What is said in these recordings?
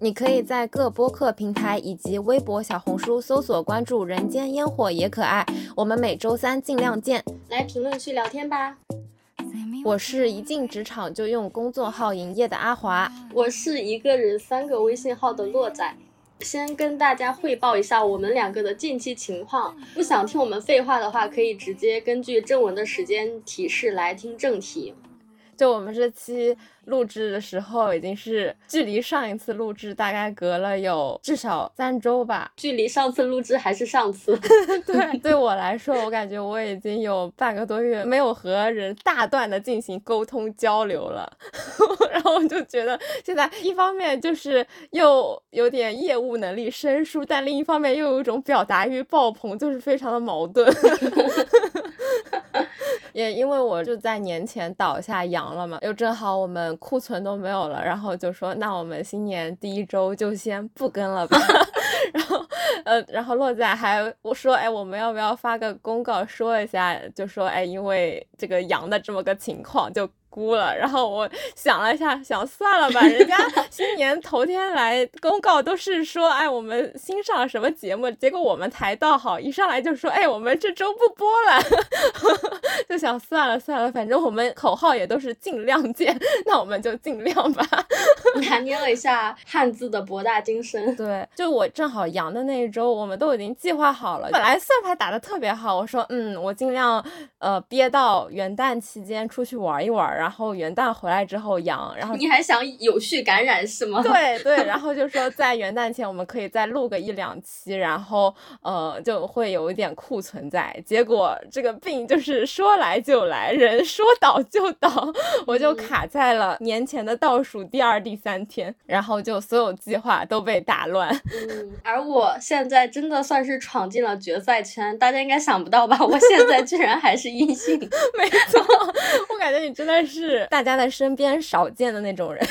你可以在各播客平台以及微博、小红书搜索关注“人间烟火也可爱”，我们每周三尽量见。来评论区聊天吧。我是一进职场就用工作号营业的阿华，我是一个人三个微信号的洛仔。先跟大家汇报一下我们两个的近期情况。不想听我们废话的话，可以直接根据正文的时间提示来听正题。就我们这期。录制的时候已经是距离上一次录制大概隔了有至少三周吧，距离上次录制还是上次。对，对我来说，我感觉我已经有半个多月没有和人大段的进行沟通交流了，然后我就觉得现在一方面就是又有点业务能力生疏，但另一方面又有一种表达欲爆棚，就是非常的矛盾。也因为我就在年前倒下阳了嘛，又正好我们。库存都没有了，然后就说那我们新年第一周就先不跟了吧。然后呃，然后洛仔还我说哎，我们要不要发个公告说一下，就说哎，因为这个阳的这么个情况就。估了，然后我想了一下，想算了吧，人家 新年头天来公告都是说，哎，我们新上什么节目，结果我们才倒好，一上来就说，哎，我们这周不播了，就 想算了算了，反正我们口号也都是尽量见，那我们就尽量吧。拿捏了一下汉字的博大精深，对，就我正好阳的那一周，我们都已经计划好了，本来算盘打的特别好，我说，嗯，我尽量呃憋到元旦期间出去玩一玩。然后元旦回来之后阳，然后你还想有序感染是吗？对对，然后就说在元旦前我们可以再录个一两期，然后呃就会有一点库存在。结果这个病就是说来就来，人说倒就倒，我就卡在了年前的倒数第二、第三天，然后就所有计划都被打乱。嗯，而我现在真的算是闯进了决赛圈，大家应该想不到吧？我现在居然还是阴性，没错，我感觉你真的是。是大家在身边少见的那种人。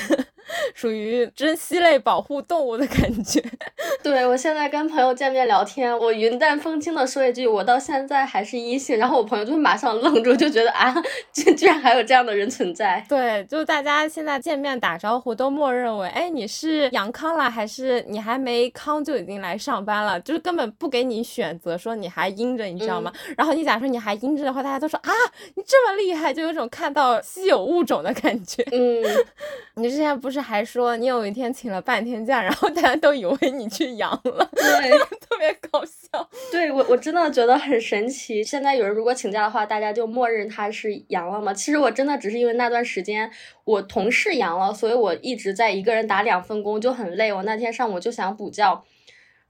属于珍稀类保护动物的感觉。对我现在跟朋友见面聊天，我云淡风轻的说一句，我到现在还是阴性，然后我朋友就会马上愣住，就觉得啊，居 居然还有这样的人存在。对，就大家现在见面打招呼都默认为，哎，你是阳康了，还是你还没康就已经来上班了？就是根本不给你选择，说你还阴着，你知道吗？然后你假如说你还阴着的话，大家都说啊，你这么厉害，就有种看到稀有物种的感觉。嗯，你之前不是还说你有一天请了半天假，然后大家都以为你去阳了，对，特别搞笑。对我我真的觉得很神奇。现在有人如果请假的话，大家就默认他是阳了嘛？其实我真的只是因为那段时间我同事阳了，所以我一直在一个人打两份工，就很累。我那天上午就想补觉，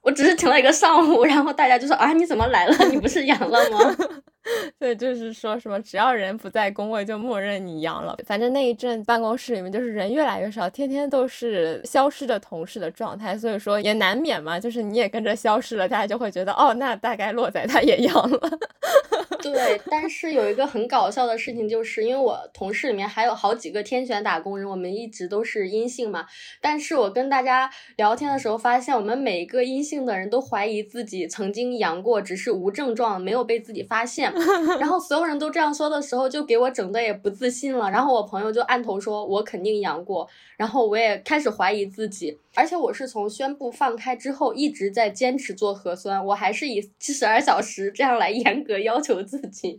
我只是请了一个上午，然后大家就说啊，你怎么来了？你不是阳了吗？对，就是说什么只要人不在工位，就默认你阳了。反正那一阵办公室里面就是人越来越少，天天都是消失的同事的状态，所以说也难免嘛，就是你也跟着消失了，大家就会觉得哦，那大概落在他也阳了。对，但是有一个很搞笑的事情，就是因为我同事里面还有好几个天选打工人，我们一直都是阴性嘛。但是我跟大家聊天的时候，发现我们每一个阴性的人都怀疑自己曾经阳过，只是无症状，没有被自己发现。然后所有人都这样说的时候，就给我整的也不自信了。然后我朋友就按头说，我肯定阳过。然后我也开始怀疑自己，而且我是从宣布放开之后一直在坚持做核酸，我还是以七十二小时这样来严格要求自己。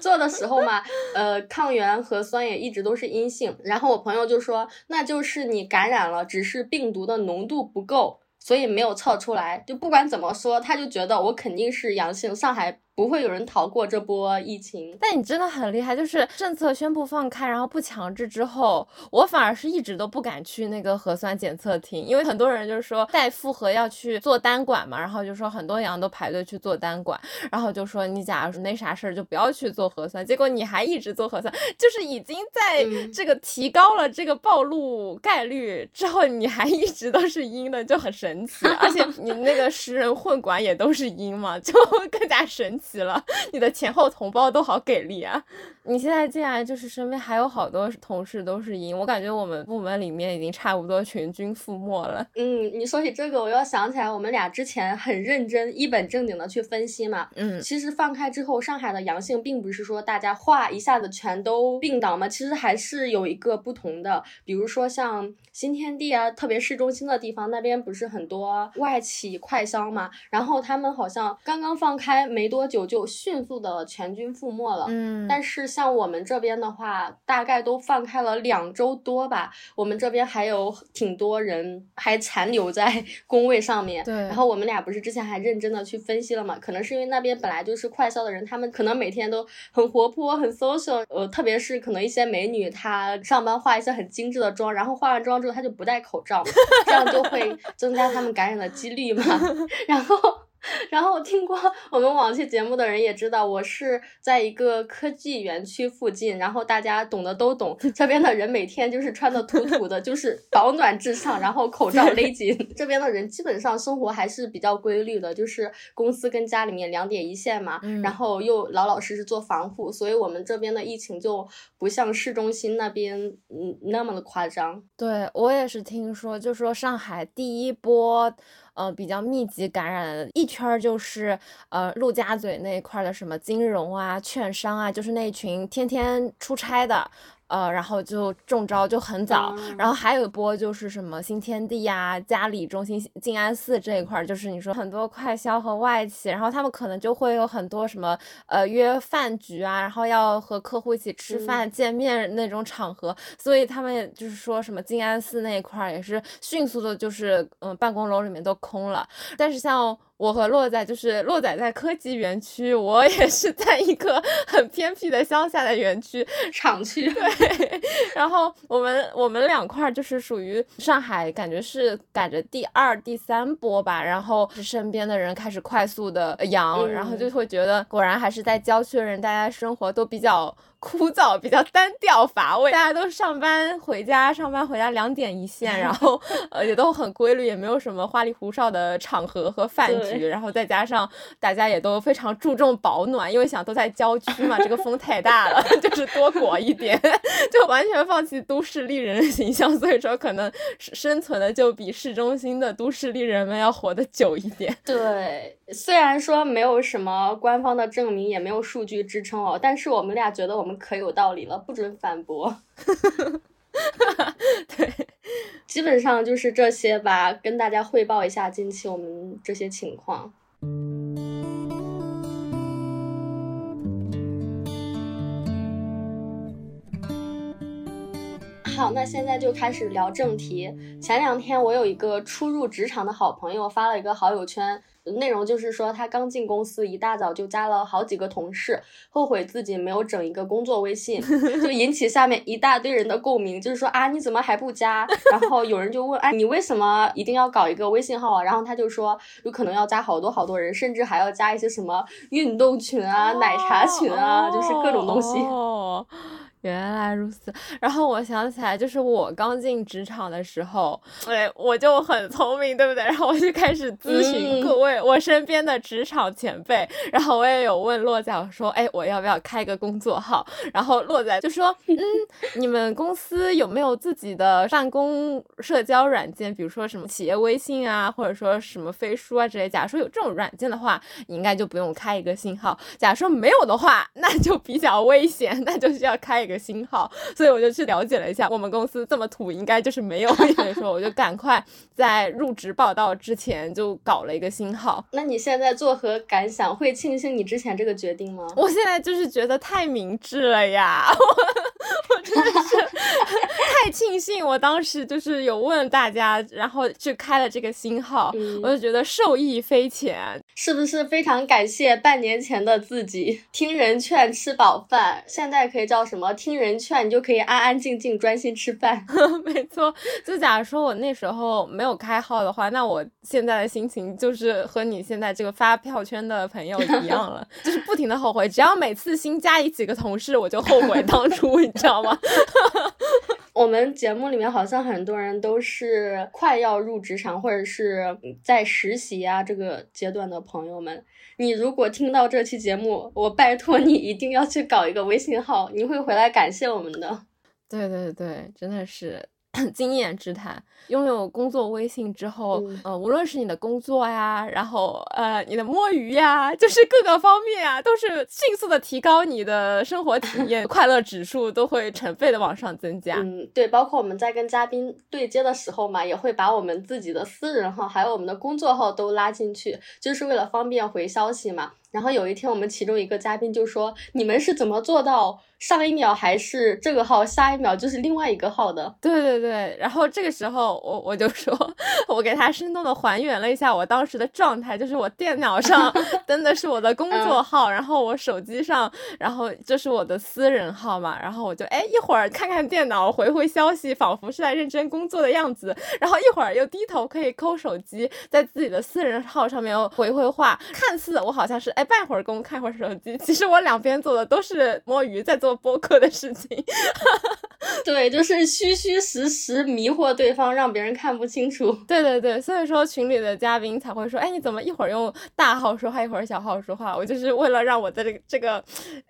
做的时候嘛，呃，抗原核酸也一直都是阴性。然后我朋友就说，那就是你感染了，只是病毒的浓度不够，所以没有测出来。就不管怎么说，他就觉得我肯定是阳性。上海。不会有人逃过这波疫情，但你真的很厉害，就是政策宣布放开，然后不强制之后，我反而是一直都不敢去那个核酸检测厅，因为很多人就是说带复核要去做单管嘛，然后就说很多羊都排队去做单管，然后就说你假如说那啥事儿就不要去做核酸，结果你还一直做核酸，就是已经在这个提高了这个暴露概率之后，你还一直都是阴的，就很神奇，而且你那个十人混管也都是阴嘛，就 更加神奇。奇了，你的前后同胞都好给力啊！你现在竟然就是身边还有好多同事都是阴，我感觉我们部门里面已经差不多全军覆没了。嗯，你说起这个，我又想起来我们俩之前很认真、一本正经的去分析嘛。嗯，其实放开之后，上海的阳性并不是说大家哗一下子全都病倒嘛，其实还是有一个不同的。比如说像新天地啊，特别市中心的地方，那边不是很多外企快销嘛，然后他们好像刚刚放开没多久，就迅速的全军覆没了。嗯，但是像我们这边的话，大概都放开了两周多吧。我们这边还有挺多人还残留在 工位上面。对。然后我们俩不是之前还认真的去分析了嘛？可能是因为那边本来就是快消的人，他们可能每天都很活泼、很 social。呃，特别是可能一些美女，她上班化一些很精致的妆，然后化完妆之后她就不戴口罩，这样就会 增加他们感染的几率嘛。然后。然后听过我们往期节目的人也知道，我是在一个科技园区附近，然后大家懂的都懂，这边的人每天就是穿的土土的，就是保暖至上，然后口罩勒紧。这边的人基本上生活还是比较规律的，就是公司跟家里面两点一线嘛，然后又老老实实做防护，所以我们这边的疫情就不像市中心那边嗯那么的夸张。对我也是听说，就说上海第一波。呃，比较密集感染的一圈儿就是呃陆家嘴那一块的什么金融啊、券商啊，就是那群天天出差的。呃，然后就中招就很早，然后还有一波就是什么新天地呀、嘉里中心、静安寺这一块，就是你说很多快销和外企，然后他们可能就会有很多什么呃约饭局啊，然后要和客户一起吃饭见面那种场合，所以他们就是说什么静安寺那一块也是迅速的，就是嗯办公楼里面都空了，但是像。我和洛仔就是洛仔在科技园区，我也是在一个 很偏僻的乡下的园区厂区。对，然后我们我们两块就是属于上海，感觉是赶着第二、第三波吧。然后身边的人开始快速的阳，然后就会觉得果然还是在郊区的人，大家生活都比较。枯燥，比较单调乏味，大家都上班回家，上班回家两点一线，然后 呃也都很规律，也没有什么花里胡哨的场合和饭局，然后再加上大家也都非常注重保暖，因为想都在郊区嘛，这个风太大了，就是多裹一点，就完全放弃都市丽人的形象，所以说可能生存的就比市中心的都市丽人们要活得久一点。对，虽然说没有什么官方的证明，也没有数据支撑哦，但是我们俩觉得我们。可有道理了，不准反驳。对，基本上就是这些吧，跟大家汇报一下近期我们这些情况。好，那现在就开始聊正题。前两天我有一个初入职场的好朋友发了一个好友圈。内容就是说，他刚进公司，一大早就加了好几个同事，后悔自己没有整一个工作微信，就引起下面一大堆人的共鸣。就是说啊，你怎么还不加？然后有人就问，哎，你为什么一定要搞一个微信号啊？然后他就说，有可能要加好多好多人，甚至还要加一些什么运动群啊、奶茶群啊，就是各种东西。原来如此，然后我想起来，就是我刚进职场的时候，对，我就很聪明，对不对？然后我就开始咨询各位我身边的职场前辈，然后我也有问洛仔，我说，哎，我要不要开个工作号？然后洛仔就说，嗯，你们公司有没有自己的办公社交软件？比如说什么企业微信啊，或者说什么飞书啊之类。假如说有这种软件的话，你应该就不用开一个新号。假如说没有的话，那就比较危险，那就需要开一个。新号，所以我就去了解了一下，我们公司这么土，应该就是没有。所以说，我就赶快在入职报道之前就搞了一个新号。那你现在作何感想？会庆幸你之前这个决定吗？我现在就是觉得太明智了呀！我 我真的是 太庆幸，我当时就是有问大家，然后去开了这个新号，我就觉得受益匪浅。是不是非常感谢半年前的自己？听人劝，吃饱饭，现在可以叫什么？听人劝，你就可以安安静静专心吃饭。没错，就假如说我那时候没有开号的话，那我现在的心情就是和你现在这个发票圈的朋友一样了，就是不停的后悔。只要每次新加一几个同事，我就后悔当初，你知道吗？我们节目里面好像很多人都是快要入职场或者是在实习啊这个阶段的朋友们，你如果听到这期节目，我拜托你一定要去搞一个微信号，你会回来感谢我们的。对对对，真的是。经验之谈，拥有工作微信之后，呃，无论是你的工作呀，然后呃，你的摸鱼呀，就是各个方面啊，都是迅速的提高你的生活体验，快乐指数都会成倍的往上增加。嗯，对，包括我们在跟嘉宾对接的时候嘛，也会把我们自己的私人号还有我们的工作号都拉进去，就是为了方便回消息嘛。然后有一天，我们其中一个嘉宾就说：“你们是怎么做到上一秒还是这个号，下一秒就是另外一个号的？”对对对。然后这个时候，我我就说，我给他生动的还原了一下我当时的状态，就是我电脑上 登的是我的工作号，然后我手机上，然后这是我的私人号嘛。然后我就哎一会儿看看电脑，回回消息，仿佛是在认真工作的样子。然后一会儿又低头可以抠手机，在自己的私人号上面回回话，看似我好像是哎。半会儿工，看会儿手机。其实我两边做的都是摸鱼，在做播客的事情。对，就是虚虚实实迷惑对方，让别人看不清楚。对对对，所以说群里的嘉宾才会说，哎，你怎么一会儿用大号说话，一会儿小号说话？我就是为了让我的这个这个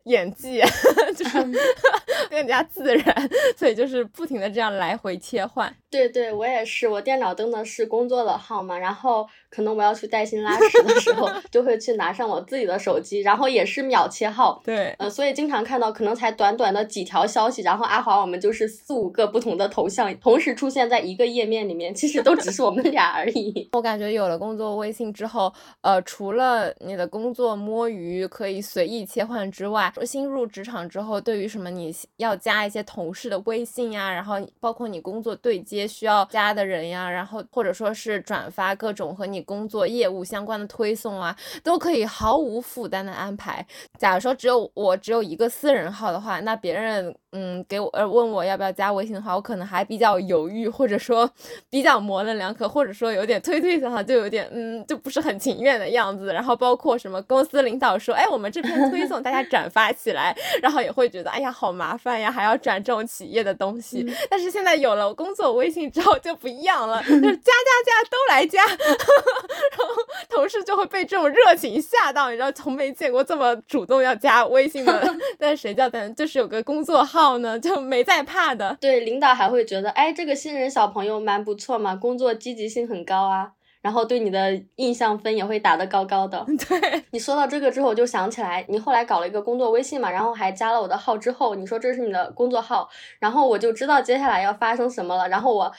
演技 就是 更加自然，所以就是不停的这样来回切换。对对，我也是，我电脑登的是工作的号嘛，然后可能我要去带薪拉屎的时候，就会去拿上我自己的手机，然后也是秒切号。对，呃，所以经常看到可能才短短的几条消息，然后阿华我们就是四五个不同的头像同时出现在一个页面里面，其实都只是我们俩而已。我感觉有了工作微信之后，呃，除了你的工作摸鱼可以随意切换之外，说新入职场之后，对于什么你要加一些同事的微信呀，然后包括你工作对接。需要加的人呀，然后或者说是转发各种和你工作业务相关的推送啊，都可以毫无负担的安排。假如说只有我只有一个私人号的话，那别人。嗯，给我呃问我要不要加微信的话，我可能还比较犹豫，或者说比较模棱两可，或者说有点推推搡搡，就有点嗯，就不是很情愿的样子。然后包括什么公司领导说，哎，我们这篇推送大家转发起来，然后也会觉得，哎呀，好麻烦呀，还要转这种企业的东西。但是现在有了工作微信之后就不一样了，就是加加加都来加，然后同事就会被这种热情吓到，你知道，从没见过这么主动要加微信的。但是谁叫咱就是有个工作号。呢就没再怕的，对领导还会觉得，哎，这个新人小朋友蛮不错嘛，工作积极性很高啊，然后对你的印象分也会打得高高的。对你说到这个之后，我就想起来，你后来搞了一个工作微信嘛，然后还加了我的号之后，你说这是你的工作号，然后我就知道接下来要发生什么了，然后我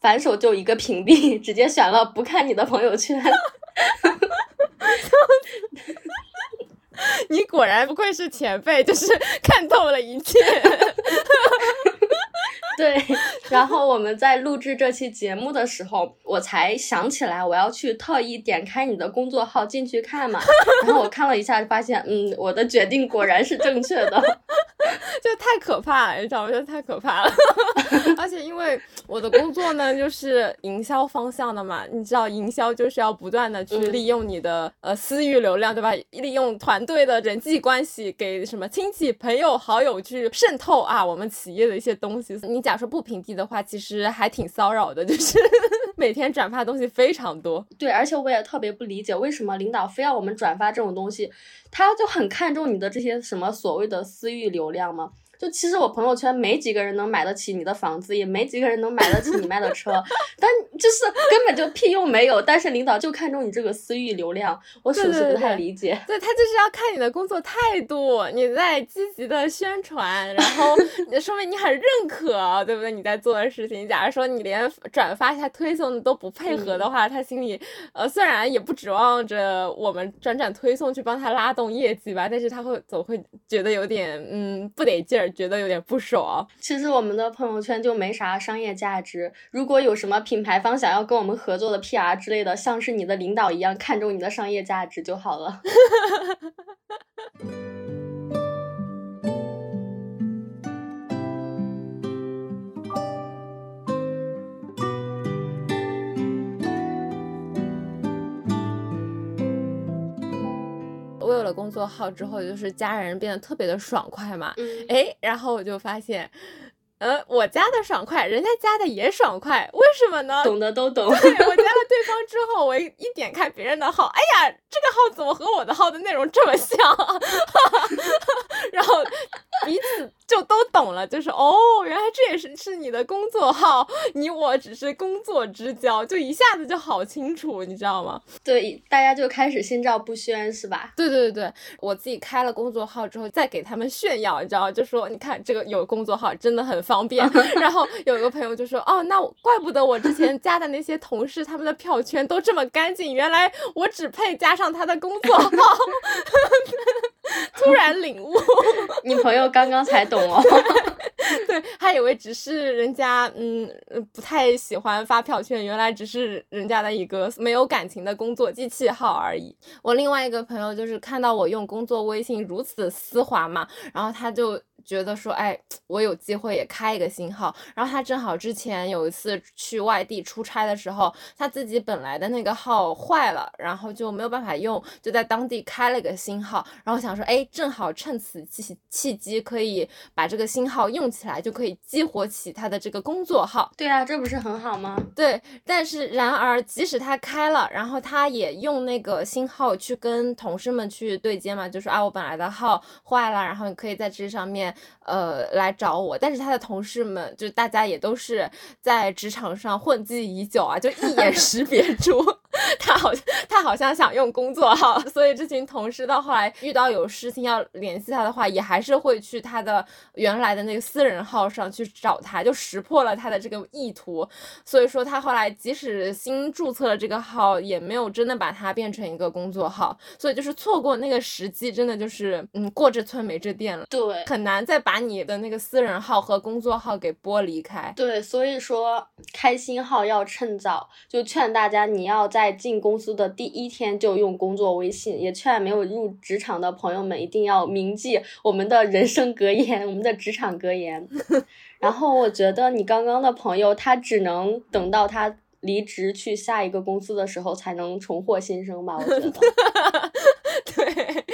反手就一个屏蔽，直接选了不看你的朋友圈。你果然不愧是前辈，就是看透了一切。对，然后我们在录制这期节目的时候，我才想起来我要去特意点开你的工作号进去看嘛。然后我看了一下，发现，嗯，我的决定果然是正确的。就太可怕了，你知道吗？就太可怕了。而且因为我的工作呢，就是营销方向的嘛，你知道，营销就是要不断的去利用你的呃私域流量，对吧？利用团队的人际关系，给什么亲戚、朋友、好友去渗透啊，我们企业的一些东西。你假如说不屏蔽的话，其实还挺骚扰的，就是每天转发东西非常多。对，而且我也特别不理解，为什么领导非要我们转发这种东西，他就很看重你的这些什么所谓的私域流量吗？就其实我朋友圈没几个人能买得起你的房子，也没几个人能买得起你卖的车，但就是根本就屁用没有。但是领导就看中你这个私域流量，我属实不太理解。对他就是要看你的工作态度，你在积极的宣传，然后 说明你很认可，对不对？你在做的事情。假如说你连转发一下推送都不配合的话，他心里呃虽然也不指望着我们转转推送去帮他拉动业绩吧，但是他会总会觉得有点嗯不得劲儿。觉得有点不爽。其实我们的朋友圈就没啥商业价值。如果有什么品牌方想要跟我们合作的 PR 之类的，像是你的领导一样看重你的商业价值就好了。作号之后，就是家人变得特别的爽快嘛。哎，然后我就发现，呃，我加的爽快，人家加的也爽快，为什么呢？懂的都懂。对，我加了对方之后，我一点开别人的号，哎呀，这个号怎么和我的号的内容这么像？然后彼此就都懂了，就是哦，原来这也是是你的工作号，你我只是工作之交，就一下子就好清楚，你知道吗？对，大家就开始心照不宣，是吧？对对对对，我自己开了工作号之后，再给他们炫耀，你知道，就说你看这个有工作号真的很方便。然后有一个朋友就说，哦，那怪不得我之前加的那些同事他们的票圈都这么干净，原来我只配加上他的工作号。突然领悟，你朋友刚刚才懂哦。对他以为只是人家嗯不太喜欢发票券，原来只是人家的一个没有感情的工作机器号而已。我另外一个朋友就是看到我用工作微信如此丝滑嘛，然后他就。觉得说，哎，我有机会也开一个新号。然后他正好之前有一次去外地出差的时候，他自己本来的那个号坏了，然后就没有办法用，就在当地开了个新号。然后想说，哎，正好趁此契契机，可以把这个新号用起来，就可以激活起他的这个工作号。对啊，这不是很好吗？对，但是然而，即使他开了，然后他也用那个新号去跟同事们去对接嘛，就说啊，我本来的号坏了，然后你可以在这上面。呃，来找我，但是他的同事们，就大家也都是在职场上混迹已久啊，就一眼识别 出他好像他好像想用工作号，所以这群同事到后来遇到有事情要联系他的话，也还是会去他的原来的那个私人号上去找他，就识破了他的这个意图。所以说他后来即使新注册了这个号，也没有真的把它变成一个工作号，所以就是错过那个时机，真的就是嗯过这村没这店了，对，很难再把。你的那个私人号和工作号给剥离开，对，所以说开新号要趁早，就劝大家你要在进公司的第一天就用工作微信，也劝没有入职场的朋友们一定要铭记我们的人生格言，我们的职场格言。然后我觉得你刚刚的朋友他只能等到他离职去下一个公司的时候才能重获新生吧，我觉得。对。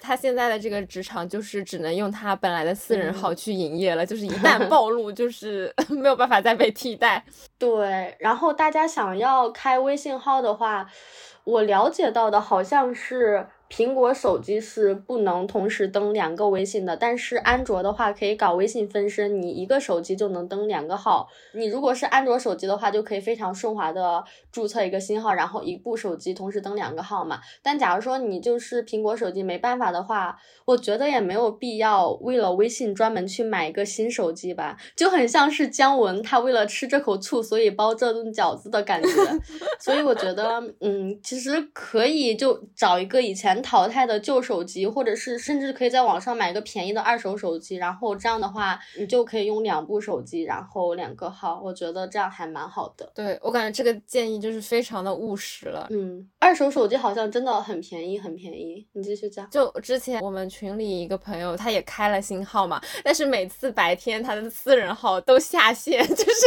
他现在的这个职场就是只能用他本来的私人号去营业了，就是一 旦暴露，就是 没有办法再被替代。对，然后大家想要开微信号的话，我了解到的好像是。苹果手机是不能同时登两个微信的，但是安卓的话可以搞微信分身，你一个手机就能登两个号。你如果是安卓手机的话，就可以非常顺滑的注册一个新号，然后一部手机同时登两个号嘛。但假如说你就是苹果手机没办法的话，我觉得也没有必要为了微信专门去买一个新手机吧，就很像是姜文他为了吃这口醋，所以包这顿饺子的感觉。所以我觉得，嗯，其实可以就找一个以前。淘汰的旧手机，或者是甚至可以在网上买一个便宜的二手手机，然后这样的话，你就可以用两部手机，然后两个号，我觉得这样还蛮好的。对我感觉这个建议就是非常的务实了。嗯，二手手机好像真的很便宜，很便宜。你继续讲。就之前我们群里一个朋友，他也开了新号嘛，但是每次白天他的私人号都下线，就是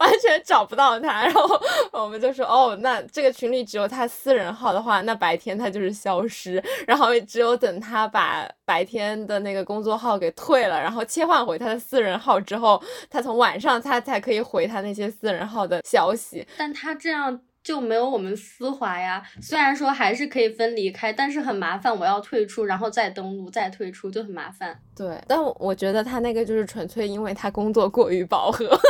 完全找不到他。然后我们就说，哦，那这个群里只有他私人号的话，那白天他就是消失。然后只有等他把白天的那个工作号给退了，然后切换回他的私人号之后，他从晚上他才可以回他那些私人号的消息。但他这样就没有我们丝滑呀。虽然说还是可以分离开，但是很麻烦，我要退出，然后再登录，再退出就很麻烦。对，但我觉得他那个就是纯粹因为他工作过于饱和。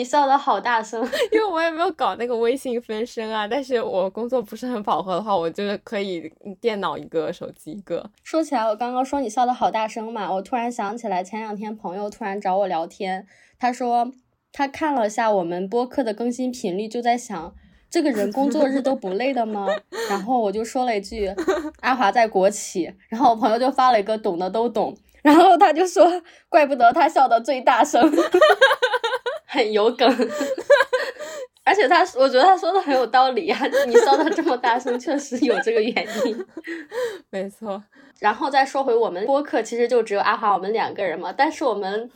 你笑的好大声，因为我也没有搞那个微信分身啊。但是我工作不是很饱和的话，我就可以电脑一个，手机一个。说起来，我刚刚说你笑的好大声嘛，我突然想起来，前两天朋友突然找我聊天，他说他看了下我们播客的更新频率，就在想这个人工作日都不累的吗？然后我就说了一句阿华在国企，然后我朋友就发了一个懂的都懂，然后他就说怪不得他笑的最大声。很有梗，而且他，我觉得他说的很有道理啊！你笑的这么大声，确实有这个原因。没错。然后再说回我们播客，其实就只有阿华我们两个人嘛。但是我们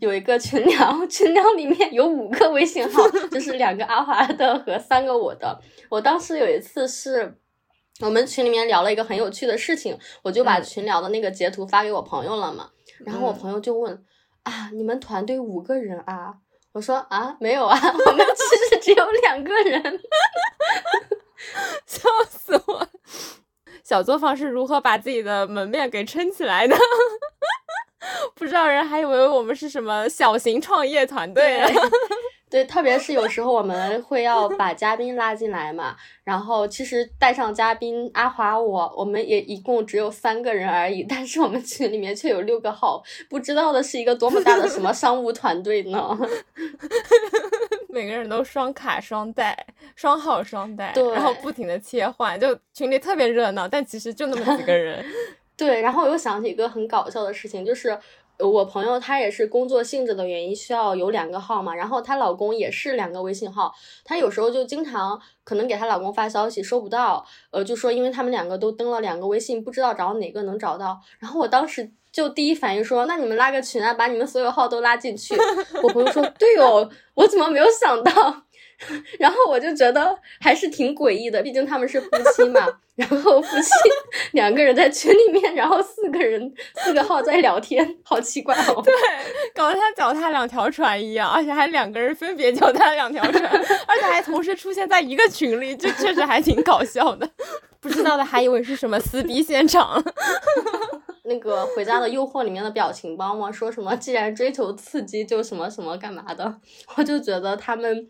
有一个群聊，群聊里面有五个微信号，就是两个阿华的和三个我的。我当时有一次是，我们群里面聊了一个很有趣的事情，我就把群聊的那个截图发给我朋友了嘛。然后我朋友就问啊，你们团队五个人啊？我说啊，没有啊，我们其实只有两个人，笑死我！小作坊是如何把自己的门面给撑起来的？不知道人还以为我们是什么小型创业团队。对，特别是有时候我们会要把嘉宾拉进来嘛，然后其实带上嘉宾阿华我，我们也一共只有三个人而已，但是我们群里面却有六个号，不知道的是一个多么大的什么 商务团队呢？每个人都双卡双待，双号双待，对，然后不停的切换，就群里特别热闹，但其实就那么几个人。对，然后我又想起一个很搞笑的事情，就是。我朋友她也是工作性质的原因需要有两个号嘛，然后她老公也是两个微信号，她有时候就经常可能给她老公发消息收不到，呃，就说因为他们两个都登了两个微信，不知道找哪个能找到。然后我当时就第一反应说，那你们拉个群啊，把你们所有号都拉进去。我朋友说，对哦，我怎么没有想到？然后我就觉得还是挺诡异的，毕竟他们是夫妻嘛。然后夫妻两个人在群里面，然后四个人四个号在聊天，好奇怪哦。对，搞得像脚踏两条船一样，而且还两个人分别脚踏两条船，而且还同时出现在一个群里，这确实还挺搞笑的。不知道的还以为是什么撕逼现场。那个《回家的诱惑》里面的表情包吗？说什么既然追求刺激，就什么什么干嘛的？我就觉得他们。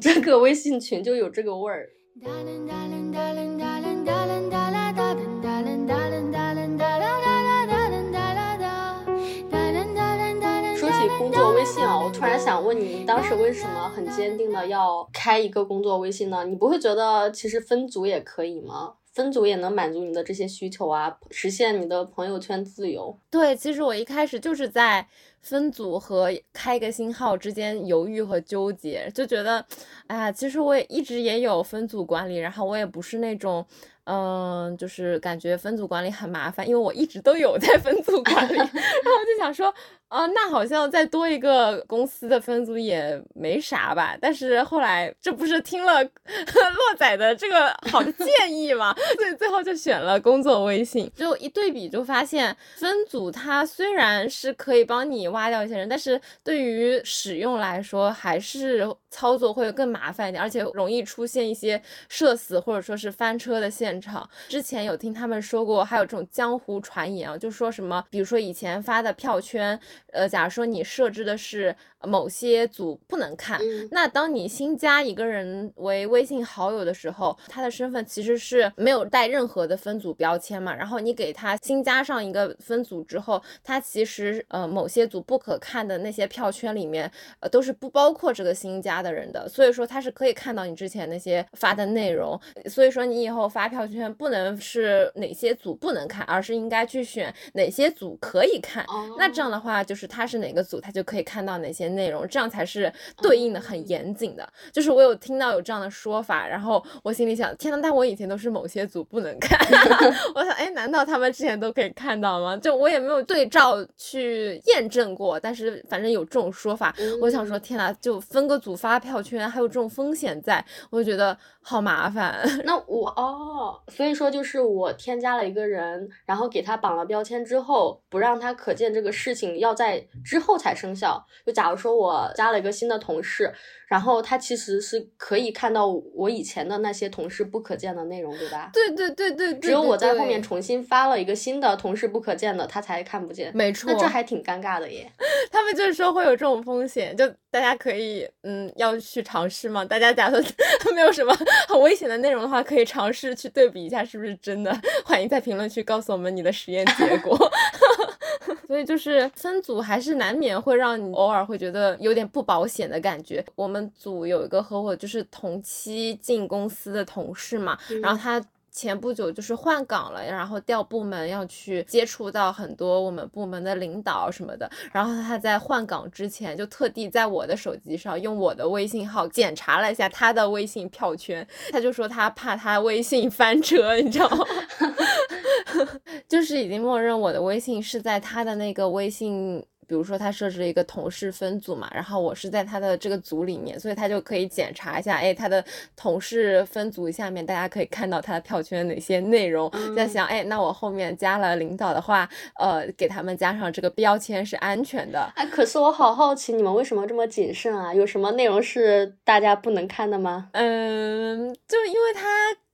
这个微信群就有这个味儿。说起工作微信啊，我突然想问你，当时为什么很坚定的要开一个工作微信呢？你不会觉得其实分组也可以吗？分组也能满足你的这些需求啊，实现你的朋友圈自由。对，其实我一开始就是在分组和开个新号之间犹豫和纠结，就觉得，哎呀，其实我也一直也有分组管理，然后我也不是那种。嗯，就是感觉分组管理很麻烦，因为我一直都有 在分组管理，然后我就想说，啊，那好像再多一个公司的分组也没啥吧。但是后来这不是听了 洛仔的这个好的建议嘛，所以最后就选了工作微信。就一对比就发现，分组它虽然是可以帮你挖掉一些人，但是对于使用来说还是。操作会更麻烦一点，而且容易出现一些社死或者说是翻车的现场。之前有听他们说过，还有这种江湖传言啊，就说什么，比如说以前发的票圈，呃，假如说你设置的是。某些组不能看。那当你新加一个人为微信好友的时候，他的身份其实是没有带任何的分组标签嘛。然后你给他新加上一个分组之后，他其实呃某些组不可看的那些票圈里面，呃都是不包括这个新加的人的。所以说他是可以看到你之前那些发的内容。所以说你以后发票圈不能是哪些组不能看，而是应该去选哪些组可以看。那这样的话，就是他是哪个组，他就可以看到哪些。内容这样才是对应的很。严谨的，就是我有听到有这样的说法，然后我心里想，天呐，但我以前都是某些组不能看，我想，哎，难道他们之前都可以看到吗？就我也没有对照去验证过，但是反正有这种说法，我想说，天呐，就分个组发票圈，还有这种风险在，我就觉得好麻烦。那我哦，所以说就是我添加了一个人，然后给他绑了标签之后，不让他可见这个事情要在之后才生效。就假如说。我加了一个新的同事。然后他其实是可以看到我以前的那些同事不可见的内容，对吧？对对对对，只有我在后面重新发了一个新的同事不可见的，他才看不见。没错，那这还挺尴尬的耶。他们就是说会有这种风险，就大家可以嗯要去尝试嘛。大家假设 没有什么很危险的内容的话，可以尝试去对比一下是不是真的。欢迎在评论区告诉我们你的实验结果。所以就是分组还是难免会让你偶尔会觉得有点不保险的感觉。我们。组有一个和我，就是同期进公司的同事嘛，然后他前不久就是换岗了，然后调部门要去接触到很多我们部门的领导什么的，然后他在换岗之前就特地在我的手机上用我的微信号检查了一下他的微信票圈，他就说他怕他微信翻车，你知道吗？就是已经默认我的微信是在他的那个微信。比如说他设置了一个同事分组嘛，然后我是在他的这个组里面，所以他就可以检查一下，哎，他的同事分组下面大家可以看到他的票圈哪些内容，在想，哎，那我后面加了领导的话，呃，给他们加上这个标签是安全的。哎，可是我好好奇，你们为什么这么谨慎啊？有什么内容是大家不能看的吗？嗯，就因为他。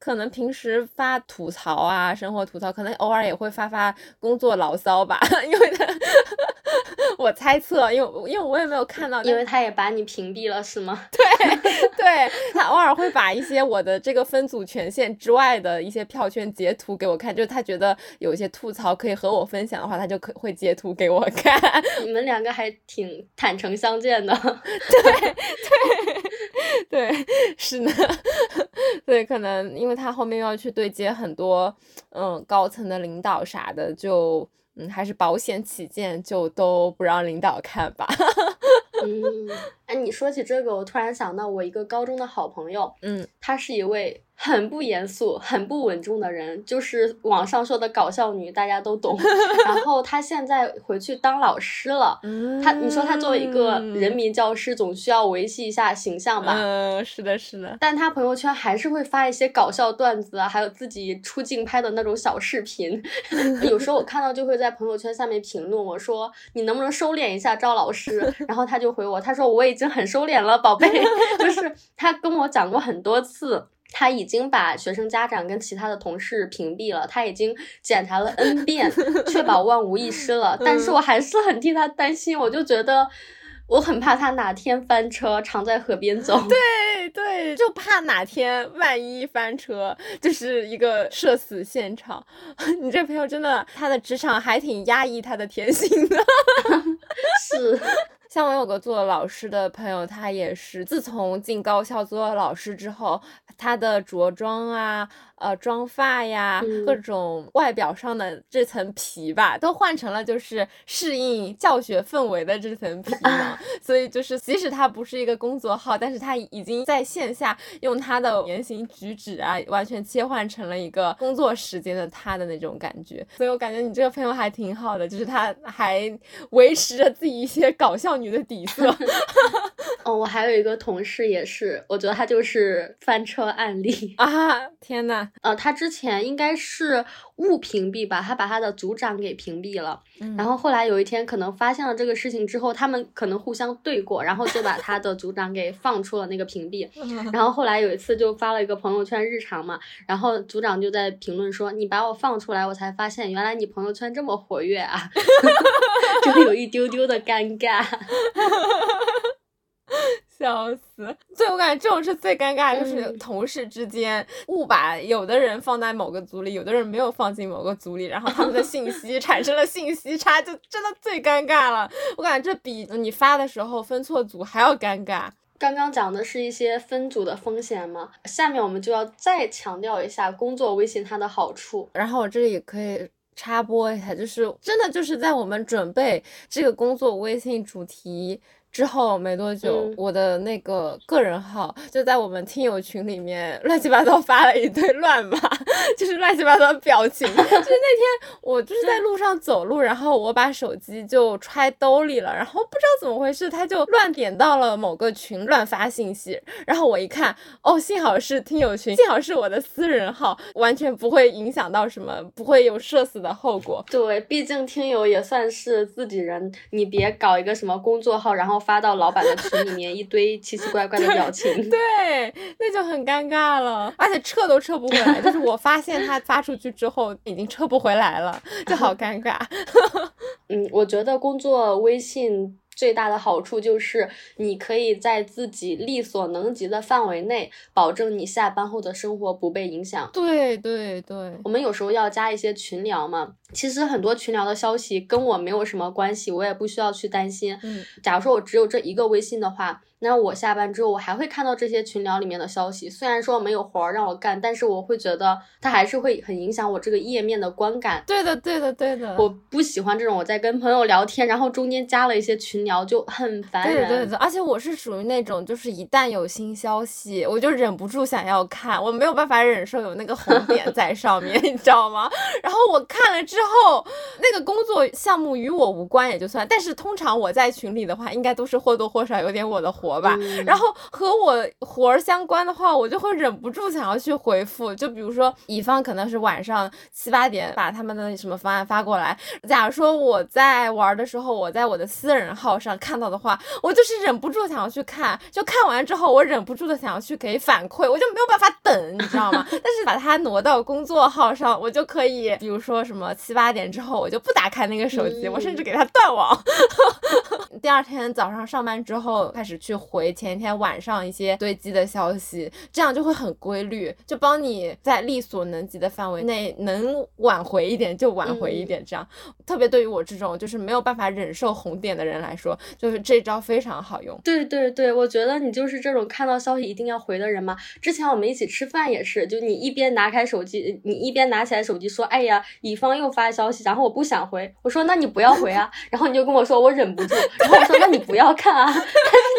可能平时发吐槽啊，生活吐槽，可能偶尔也会发发工作牢骚吧。因为他，我猜测，因为因为我也没有看到，因为他也把你屏蔽了，是吗？对，对他偶尔会把一些我的这个分组权限之外的一些票圈截图给我看，就是他觉得有一些吐槽可以和我分享的话，他就可会截图给我看。你们两个还挺坦诚相见的。对对对，是的，对，可能因为。他后面要去对接很多，嗯，高层的领导啥的，就嗯，还是保险起见，就都不让领导看吧。嗯，哎，你说起这个，我突然想到我一个高中的好朋友，嗯，他是一位。很不严肃、很不稳重的人，就是网上说的搞笑女，大家都懂。然后她现在回去当老师了。她，你说她作为一个人民教师，总需要维系一下形象吧？嗯，是的，是的。但她朋友圈还是会发一些搞笑段子啊，还有自己出镜拍的那种小视频。有时候我看到就会在朋友圈下面评论，我说你能不能收敛一下，赵老师？然后她就回我，她说我已经很收敛了，宝贝。就是她跟我讲过很多次。他已经把学生家长跟其他的同事屏蔽了，他已经检查了 N 遍，确保万无一失了。但是我还是很替他担心，我就觉得我很怕他哪天翻车，常在河边走。对对，就怕哪天万一翻车，就是一个社死现场。你这朋友真的，他的职场还挺压抑他的天性的。是。像我有个做老师的朋友，他也是自从进高校做了老师之后，他的着装啊。呃，妆发呀，各种外表上的这层皮吧，都换成了就是适应教学氛围的这层皮嘛。所以就是，即使他不是一个工作号，但是他已经在线下用他的言行举止啊，完全切换成了一个工作时间的他的那种感觉。所以我感觉你这个朋友还挺好的，就是他还维持着自己一些搞笑女的底色。哦，我还有一个同事也是，我觉得他就是翻车案例啊！天呐！呃，他之前应该是误屏蔽吧，他把他的组长给屏蔽了。然后后来有一天可能发现了这个事情之后，他们可能互相对过，然后就把他的组长给放出了那个屏蔽。然后后来有一次就发了一个朋友圈日常嘛，然后组长就在评论说：“你把我放出来，我才发现原来你朋友圈这么活跃啊！” 就有一丢丢的尴尬。笑死！所以我感觉这种是最尴尬，就是同事之间误把有的人放在某个组里，有的人没有放进某个组里，然后他们的信息 产生了信息差，就真的最尴尬了。我感觉这比你发的时候分错组还要尴尬。刚刚讲的是一些分组的风险嘛，下面我们就要再强调一下工作微信它的好处。然后我这里也可以插播一下，就是真的就是在我们准备这个工作微信主题。之后没多久，我的那个个人号就在我们听友群里面乱七八糟发了一堆乱码，就是乱七八糟的表情。就是那天我就是在路上走路，然后我把手机就揣兜里了，然后不知道怎么回事，他就乱点到了某个群，乱发信息。然后我一看，哦，幸好是听友群，幸好是我的私人号，完全不会影响到什么，不会有社死的后果。对，毕竟听友也算是自己人，你别搞一个什么工作号，然后。发到老板的群里面一堆奇奇怪怪的表情，对，那就很尴尬了，而且撤都撤不回来。就是我发现他发出去之后已经撤不回来了，就好尴尬。嗯，我觉得工作微信。最大的好处就是，你可以在自己力所能及的范围内，保证你下班后的生活不被影响。对对对，我们有时候要加一些群聊嘛，其实很多群聊的消息跟我没有什么关系，我也不需要去担心。嗯，假如说我只有这一个微信的话。那我下班之后，我还会看到这些群聊里面的消息。虽然说没有活儿让我干，但是我会觉得它还是会很影响我这个页面的观感。对的，对的，对的。我不喜欢这种我在跟朋友聊天，然后中间加了一些群聊，就很烦人。对对对，而且我是属于那种，就是一旦有新消息，我就忍不住想要看，我没有办法忍受有那个红点在上面，你知道吗？然后我看了之后，那个工作项目与我无关也就算，但是通常我在群里的话，应该都是或多或少有点我的活吧。然后和我活儿相关的话，我就会忍不住想要去回复。就比如说，乙方可能是晚上七八点把他们的什么方案发过来，假如说我在玩的时候，我在我的私人号上看到的话，我就是忍不住想要去看。就看完之后，我忍不住的想要去给反馈，我就没有办法等，你知道吗？但是把它挪到工作号上，我就可以，比如说什么七八点之后，我就不打开那个手机，我甚至给它断网。第二天早上上班之后，开始去回前一天晚上一些堆积的消息，这样就会很规律，就帮你在力所能及的范围内能挽回一点就挽回一点。这样，特别对于我这种就是没有办法忍受红点的人来说，就是这招非常好用。对对对，我觉得你就是这种看到消息一定要回的人嘛。之前我们一起吃饭也是，就你一边拿开手机，你一边拿起来手机说：“哎呀，乙方又发消息。”然后我不想回，我说：“那你不要回啊。”然后你就跟我说：“我忍不住。”然后我说：“那你不要看啊。”但是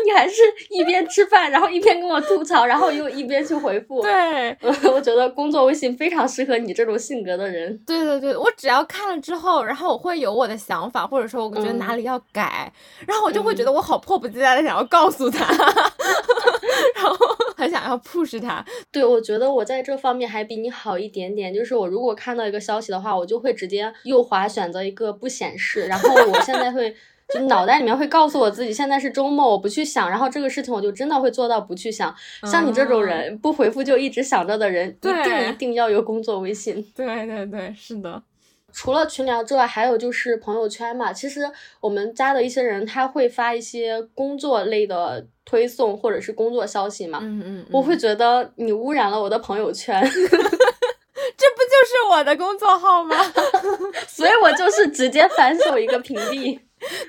你还是一边吃饭，然后一边跟我吐槽，然后又一边去回复。对，我觉得工作微信非常适合你这种性格的人。对对对，我只要看了之后，然后我会有我的想法，或者说我觉得哪里要改，然后我就会觉得我好迫不及待的想要告诉他。然后很想要 push 他，对我觉得我在这方面还比你好一点点，就是我如果看到一个消息的话，我就会直接右滑选择一个不显示，然后我现在会就脑袋里面会告诉我自己现在是周末，我不去想，然后这个事情我就真的会做到不去想。像你这种人不回复就一直想着的人，一定一定要有工作微信。对对对，是的。除了群聊之外，还有就是朋友圈嘛。其实我们家的一些人他会发一些工作类的推送或者是工作消息嘛。嗯嗯。我会觉得你污染了我的朋友圈，这不就是我的工作号吗？所以我就是直接反手一个屏蔽。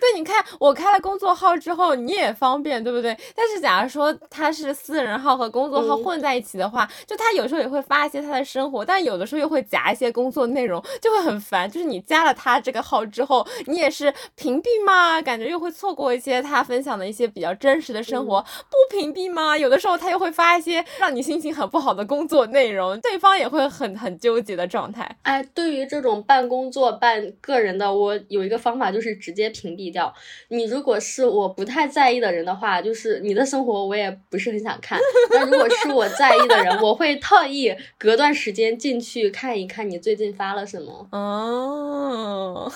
对，你看我开了工作号之后，你也方便，对不对？但是假如说他是私人号和工作号混在一起的话，就他有时候也会发一些他的生活，但有的时候又会夹一些工作内容，就会很烦。就是你加了他这个号之后，你也是屏蔽吗？感觉又会错过一些他分享的一些比较真实的生活。不屏蔽吗？有的时候他又会发一些让你心情很不好的工作内容，对方也会很很纠结的状态。哎，对于这种半工作、半个人的，我有一个方法，就是直接屏。屏蔽掉你。如果是我不太在意的人的话，就是你的生活我也不是很想看。那如果是我在意的人，我会特意隔段时间进去看一看你最近发了什么。哦。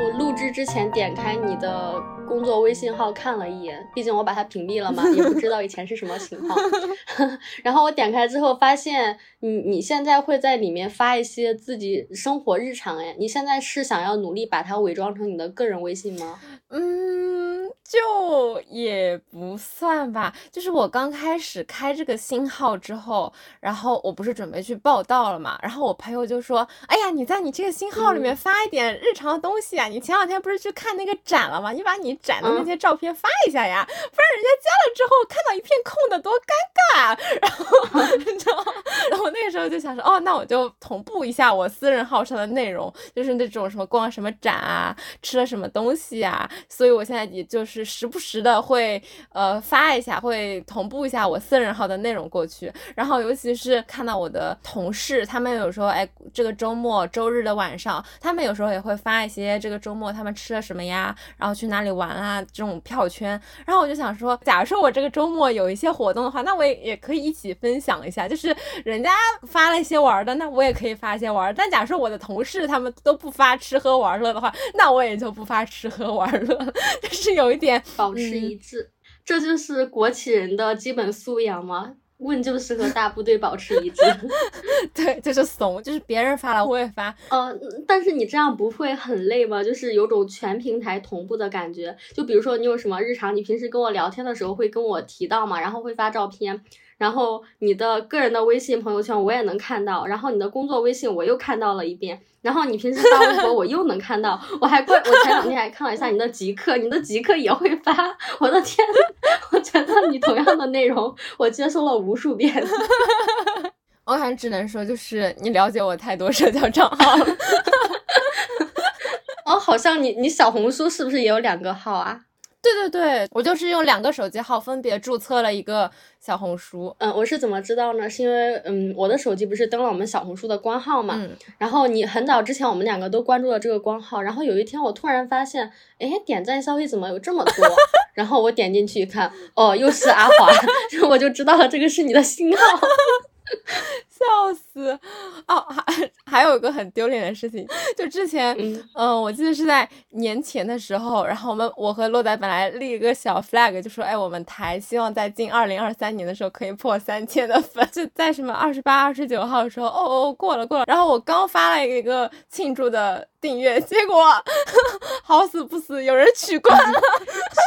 我录制之前点开你的。工作微信号看了一眼，毕竟我把它屏蔽了嘛，也不知道以前是什么情况。然后我点开之后发现，你你现在会在里面发一些自己生活日常哎，你现在是想要努力把它伪装成你的个人微信吗？嗯，就也不算吧。就是我刚开始开这个新号之后，然后我不是准备去报道了嘛，然后我朋友就说：“哎呀，你在你这个新号里面发一点日常的东西啊！你前两天不是去看那个展了吗？你把你。”展的那些照片发一下呀，不然人家加了之后看到一片空的多尴尬。然后，你知道，然后那个时候就想说，哦，那我就同步一下我私人号上的内容，就是那种什么逛什么展啊，吃了什么东西啊。所以我现在也就是时不时的会呃发一下，会同步一下我私人号的内容过去。然后尤其是看到我的同事，他们有时候哎，这个周末周日的晚上，他们有时候也会发一些这个周末他们吃了什么呀，然后去哪里玩。啊，这种票圈，然后我就想说，假如说我这个周末有一些活动的话，那我也也可以一起分享一下。就是人家发了一些玩的，那我也可以发一些玩。但假如说我的同事他们都不发吃喝玩乐的话，那我也就不发吃喝玩乐，就是有一点保持一致。这就是国企人的基本素养吗？问就是和大部队保持一致，对，就是怂，就是别人发了我也发。呃，但是你这样不会很累吗？就是有种全平台同步的感觉。就比如说你有什么日常，你平时跟我聊天的时候会跟我提到嘛，然后会发照片。然后你的个人的微信朋友圈我也能看到，然后你的工作微信我又看到了一遍，然后你平时发微博我又能看到，我还过我前两天还看了一下你的极客，你的极客也会发，我的天，我觉得你同样的内容 我接收了无数遍，我还只能说就是你了解我太多社交账号了，哦，好像你你小红书是不是也有两个号啊？对对对，我就是用两个手机号分别注册了一个小红书。嗯，我是怎么知道呢？是因为嗯，我的手机不是登了我们小红书的官号嘛，然后你很早之前我们两个都关注了这个官号，然后有一天我突然发现，哎，点赞消息怎么有这么多？然后我点进去一看，哦，又是阿华，我就知道了这个是你的新号。笑死！哦，还 还有一个很丢脸的事情，就之前，嗯，我记得是在年前的时候，然后我们我和洛仔本来立一个小 flag，就说，哎，我们台希望在近二零二三年的时候可以破三千的粉，就在什么二十八、二十九号的时候，哦哦，过了过了，然后我刚发了一个庆祝的订阅，结果 好死不死有人取关了，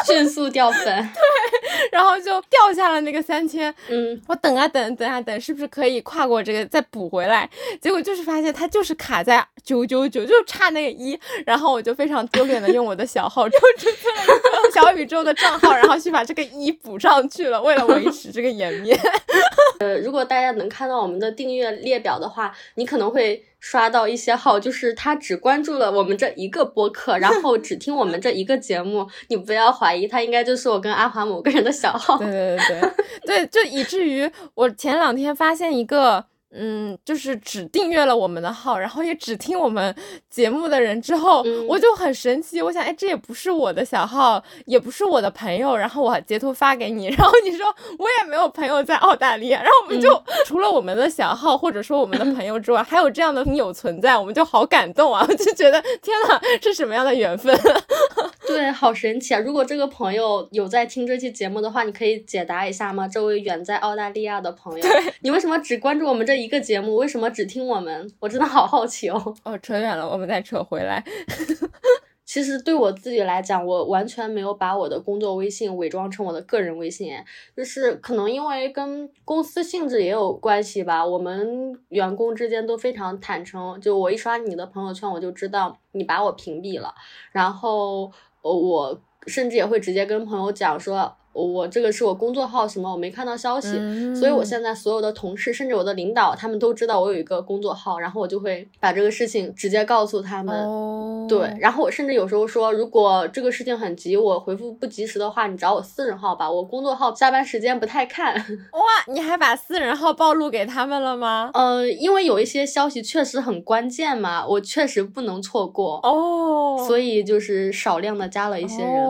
迅速掉粉，对，然后就掉下了那个三千，嗯，我等啊等，等啊等，是不是可以跨过？这个再补回来，结果就是发现它就是卡在九九九，就差那个一，然后我就非常丢脸的用我的小号注册了一个小宇宙的账号，然后去把这个一补上去了，为了维持这个颜面。呃，如果大家能看到我们的订阅列表的话，你可能会刷到一些号，就是他只关注了我们这一个播客，然后只听我们这一个节目。你不要怀疑，他应该就是我跟阿华某个人的小号。对对对对对，就以至于我前两天发现一个。嗯，就是只订阅了我们的号，然后也只听我们节目的人之后，我就很神奇。我想，哎，这也不是我的小号，也不是我的朋友。然后我截图发给你，然后你说我也没有朋友在澳大利亚。然后我们就除了我们的小号或者说我们的朋友之外，还有这样的朋友存在，我们就好感动啊！就觉得天哪，是什么样的缘分？对，好神奇啊！如果这个朋友有在听这期节目的话，你可以解答一下吗？这位远在澳大利亚的朋友，你为什么只关注我们这？一个节目为什么只听我们？我真的好好奇哦。哦，扯远了，我们再扯回来。其实对我自己来讲，我完全没有把我的工作微信伪装成我的个人微信，就是可能因为跟公司性质也有关系吧。我们员工之间都非常坦诚，就我一刷你的朋友圈，我就知道你把我屏蔽了。然后，我甚至也会直接跟朋友讲说。我这个是我工作号什么，我没看到消息，所以我现在所有的同事，甚至我的领导，他们都知道我有一个工作号，然后我就会把这个事情直接告诉他们。对，然后我甚至有时候说，如果这个事情很急，我回复不及时的话，你找我私人号吧，我工作号下班时间不太看。哇，你还把私人号暴露给他们了吗？呃，因为有一些消息确实很关键嘛，我确实不能错过哦，所以就是少量的加了一些人。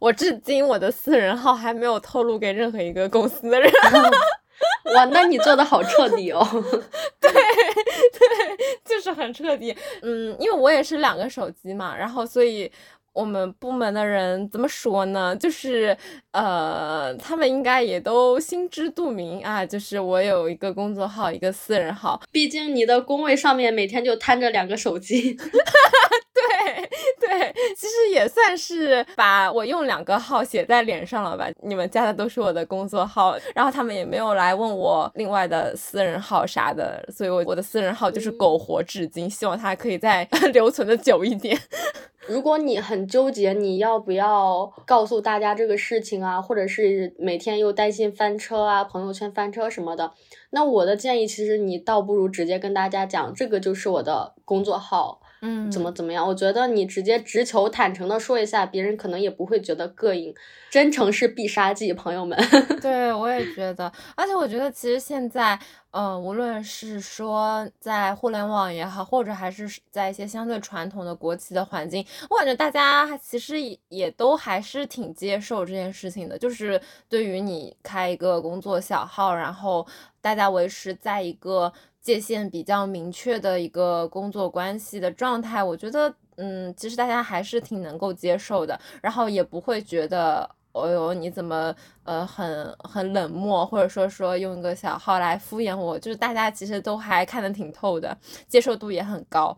我至今我的私人号还没有透露给任何一个公司的人。哇，那你做的好彻底哦！对 对，就是很彻底。嗯，因为我也是两个手机嘛，然后所以。我们部门的人怎么说呢？就是，呃，他们应该也都心知肚明啊。就是我有一个工作号，一个私人号。毕竟你的工位上面每天就摊着两个手机。对 对，其实也算是把我用两个号写在脸上了吧。你们加的都是我的工作号，然后他们也没有来问我另外的私人号啥的，所以我我的私人号就是苟活至今，希望它可以再 留存的久一点。如果你很纠结，你要不要告诉大家这个事情啊，或者是每天又担心翻车啊，朋友圈翻车什么的，那我的建议其实你倒不如直接跟大家讲，这个就是我的工作号。嗯，怎么怎么样？我觉得你直接直球坦诚的说一下，别人可能也不会觉得膈应。真诚是必杀技，朋友们。对，我也觉得。而且我觉得，其实现在，呃，无论是说在互联网也好，或者还是在一些相对传统的国企的环境，我感觉大家其实也都还是挺接受这件事情的。就是对于你开一个工作小号，然后大家维持在一个。界限比较明确的一个工作关系的状态，我觉得，嗯，其实大家还是挺能够接受的，然后也不会觉得，哦哟，你怎么，呃，很很冷漠，或者说说用一个小号来敷衍我，就是大家其实都还看得挺透的，接受度也很高。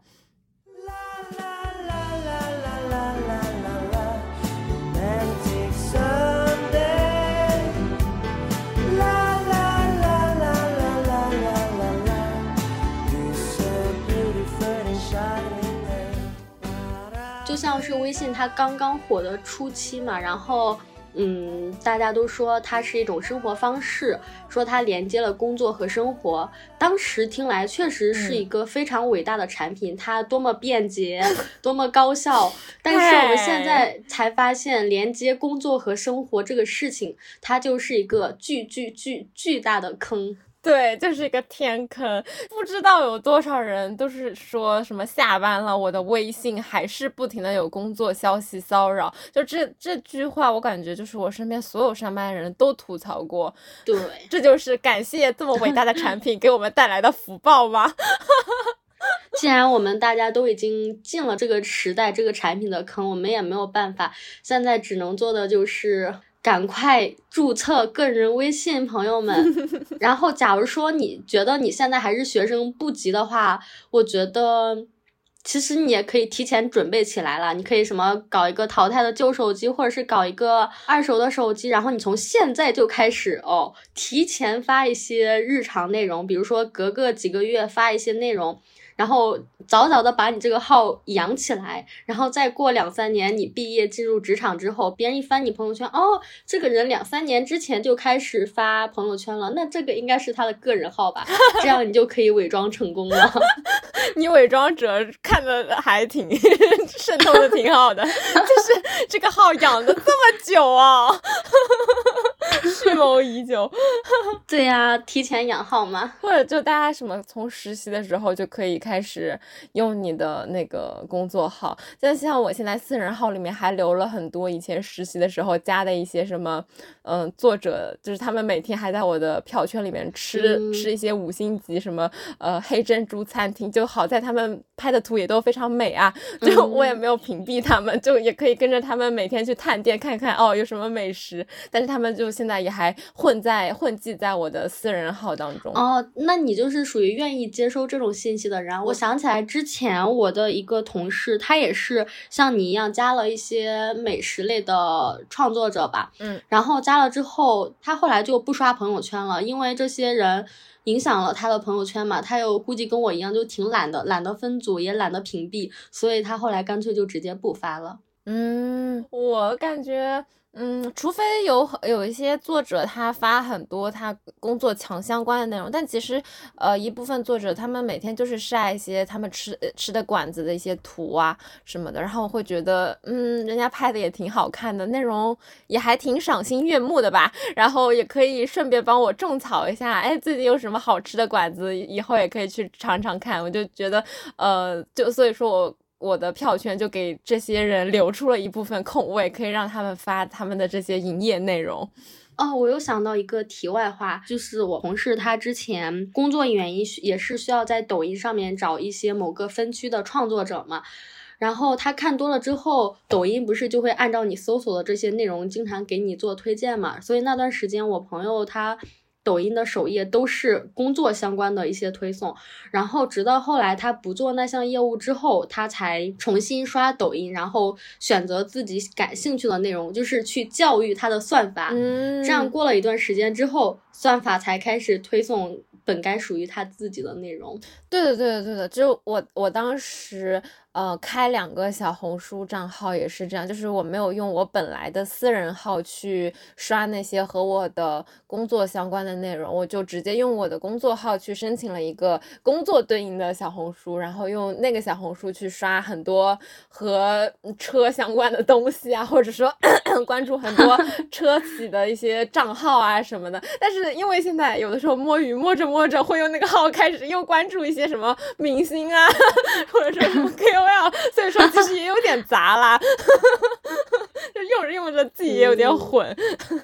是微信它刚刚火的初期嘛，然后嗯，大家都说它是一种生活方式，说它连接了工作和生活。当时听来确实是一个非常伟大的产品，它多么便捷，多么高效。但是我们现在才发现，连接工作和生活这个事情，它就是一个巨巨巨巨大的坑。对，就是一个天坑，不知道有多少人都是说什么下班了，我的微信还是不停的有工作消息骚扰。就这这句话，我感觉就是我身边所有上班的人都吐槽过。对，这就是感谢这么伟大的产品给我们带来的福报吗？既然我们大家都已经进了这个时代这个产品的坑，我们也没有办法，现在只能做的就是。赶快注册个人微信，朋友们。然后，假如说你觉得你现在还是学生不急的话，我觉得其实你也可以提前准备起来了。你可以什么搞一个淘汰的旧手机，或者是搞一个二手的手机，然后你从现在就开始哦，提前发一些日常内容，比如说隔个几个月发一些内容。然后早早的把你这个号养起来，然后再过两三年，你毕业进入职场之后，别人一翻你朋友圈，哦，这个人两三年之前就开始发朋友圈了，那这个应该是他的个人号吧？这样你就可以伪装成功了。你伪装者看的还挺渗透的挺好的，就是这个号养的这么久啊，蓄谋已久。对呀，提前养号嘛，或者就大家什么从实习的时候就可以。开始用你的那个工作号，就像我现在私人号里面还留了很多以前实习的时候加的一些什么，嗯，作者就是他们每天还在我的票圈里面吃吃一些五星级什么呃黑珍珠餐厅，就好在他们拍的图也都非常美啊，就我也没有屏蔽他们，就也可以跟着他们每天去探店看看哦有什么美食，但是他们就现在也还混在混迹在我的私人号当中。哦，那你就是属于愿意接收这种信息的人。我想起来之前我的一个同事，他也是像你一样加了一些美食类的创作者吧，嗯，然后加了之后，他后来就不刷朋友圈了，因为这些人影响了他的朋友圈嘛。他又估计跟我一样，就挺懒的，懒得分组，也懒得屏蔽，所以他后来干脆就直接不发了。嗯，我感觉。嗯，除非有有一些作者他发很多他工作强相关的内容，但其实呃一部分作者他们每天就是晒一些他们吃吃的馆子的一些图啊什么的，然后会觉得嗯人家拍的也挺好看的，内容也还挺赏心悦目的吧，然后也可以顺便帮我种草一下，哎最近有什么好吃的馆子，以后也可以去尝尝看，我就觉得呃就所以说我。我的票圈就给这些人留出了一部分空位，可以让他们发他们的这些营业内容。哦，我又想到一个题外话，就是我同事他之前工作原因也是需要在抖音上面找一些某个分区的创作者嘛，然后他看多了之后，抖音不是就会按照你搜索的这些内容经常给你做推荐嘛，所以那段时间我朋友他。抖音的首页都是工作相关的一些推送，然后直到后来他不做那项业务之后，他才重新刷抖音，然后选择自己感兴趣的内容，就是去教育他的算法。嗯，这样过了一段时间之后，算法才开始推送本该属于他自己的内容。对的，对的，对的，就我我当时。呃，开两个小红书账号也是这样，就是我没有用我本来的私人号去刷那些和我的工作相关的内容，我就直接用我的工作号去申请了一个工作对应的小红书，然后用那个小红书去刷很多和车相关的东西啊，或者说 关注很多 车企的一些账号啊什么的。但是因为现在有的时候摸鱼摸着摸着会用那个号开始又关注一些什么明星啊，或者说什么 Q。所以说其实也有点杂啦，就用着用着自己也有点混。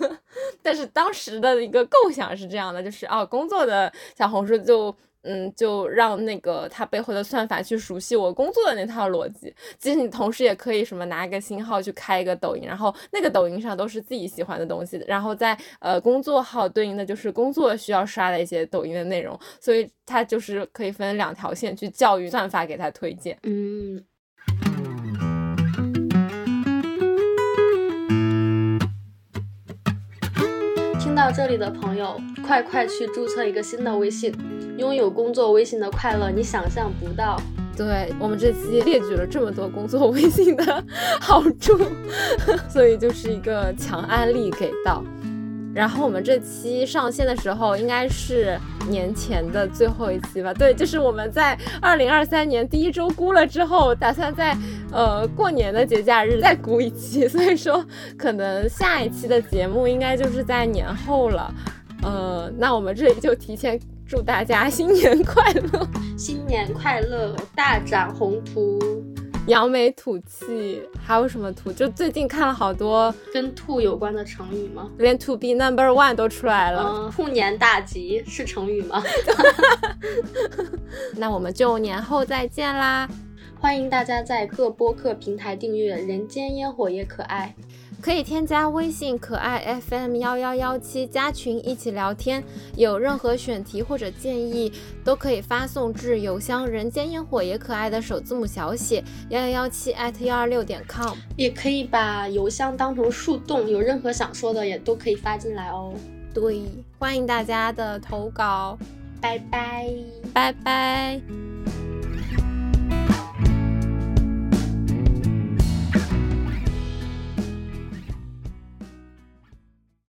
但是当时的一个构想是这样的，就是哦，工作的小红书就。嗯，就让那个他背后的算法去熟悉我工作的那套逻辑。其实你同时也可以什么拿一个新号去开一个抖音，然后那个抖音上都是自己喜欢的东西，然后在呃工作号对应的就是工作需要刷的一些抖音的内容，所以它就是可以分两条线去教育算法给他推荐。嗯。听到这里的朋友，快快去注册一个新的微信，拥有工作微信的快乐，你想象不到。对我们这期列举了这么多工作微信的 好处，所以就是一个强案例给到。然后我们这期上线的时候应该是年前的最后一期吧？对，就是我们在二零二三年第一周估了之后，打算在呃过年的节假日再估一期，所以说可能下一期的节目应该就是在年后了。呃，那我们这里就提前祝大家新年快乐，新年快乐，大展宏图。扬眉吐气，还有什么吐？就最近看了好多跟吐有关的成语吗？连 to be number one 都出来了。嗯，兔年大吉是成语吗？那我们就年后再见啦！欢迎大家在各播客平台订阅《人间烟火也可爱》。可以添加微信可爱 FM 幺幺幺七加群一起聊天，有任何选题或者建议都可以发送至邮箱人间烟火也可爱的首字母小写幺幺幺七艾特幺二六点 com，也可以把邮箱当成树洞，有任何想说的也都可以发进来哦。对，欢迎大家的投稿，拜拜，拜拜。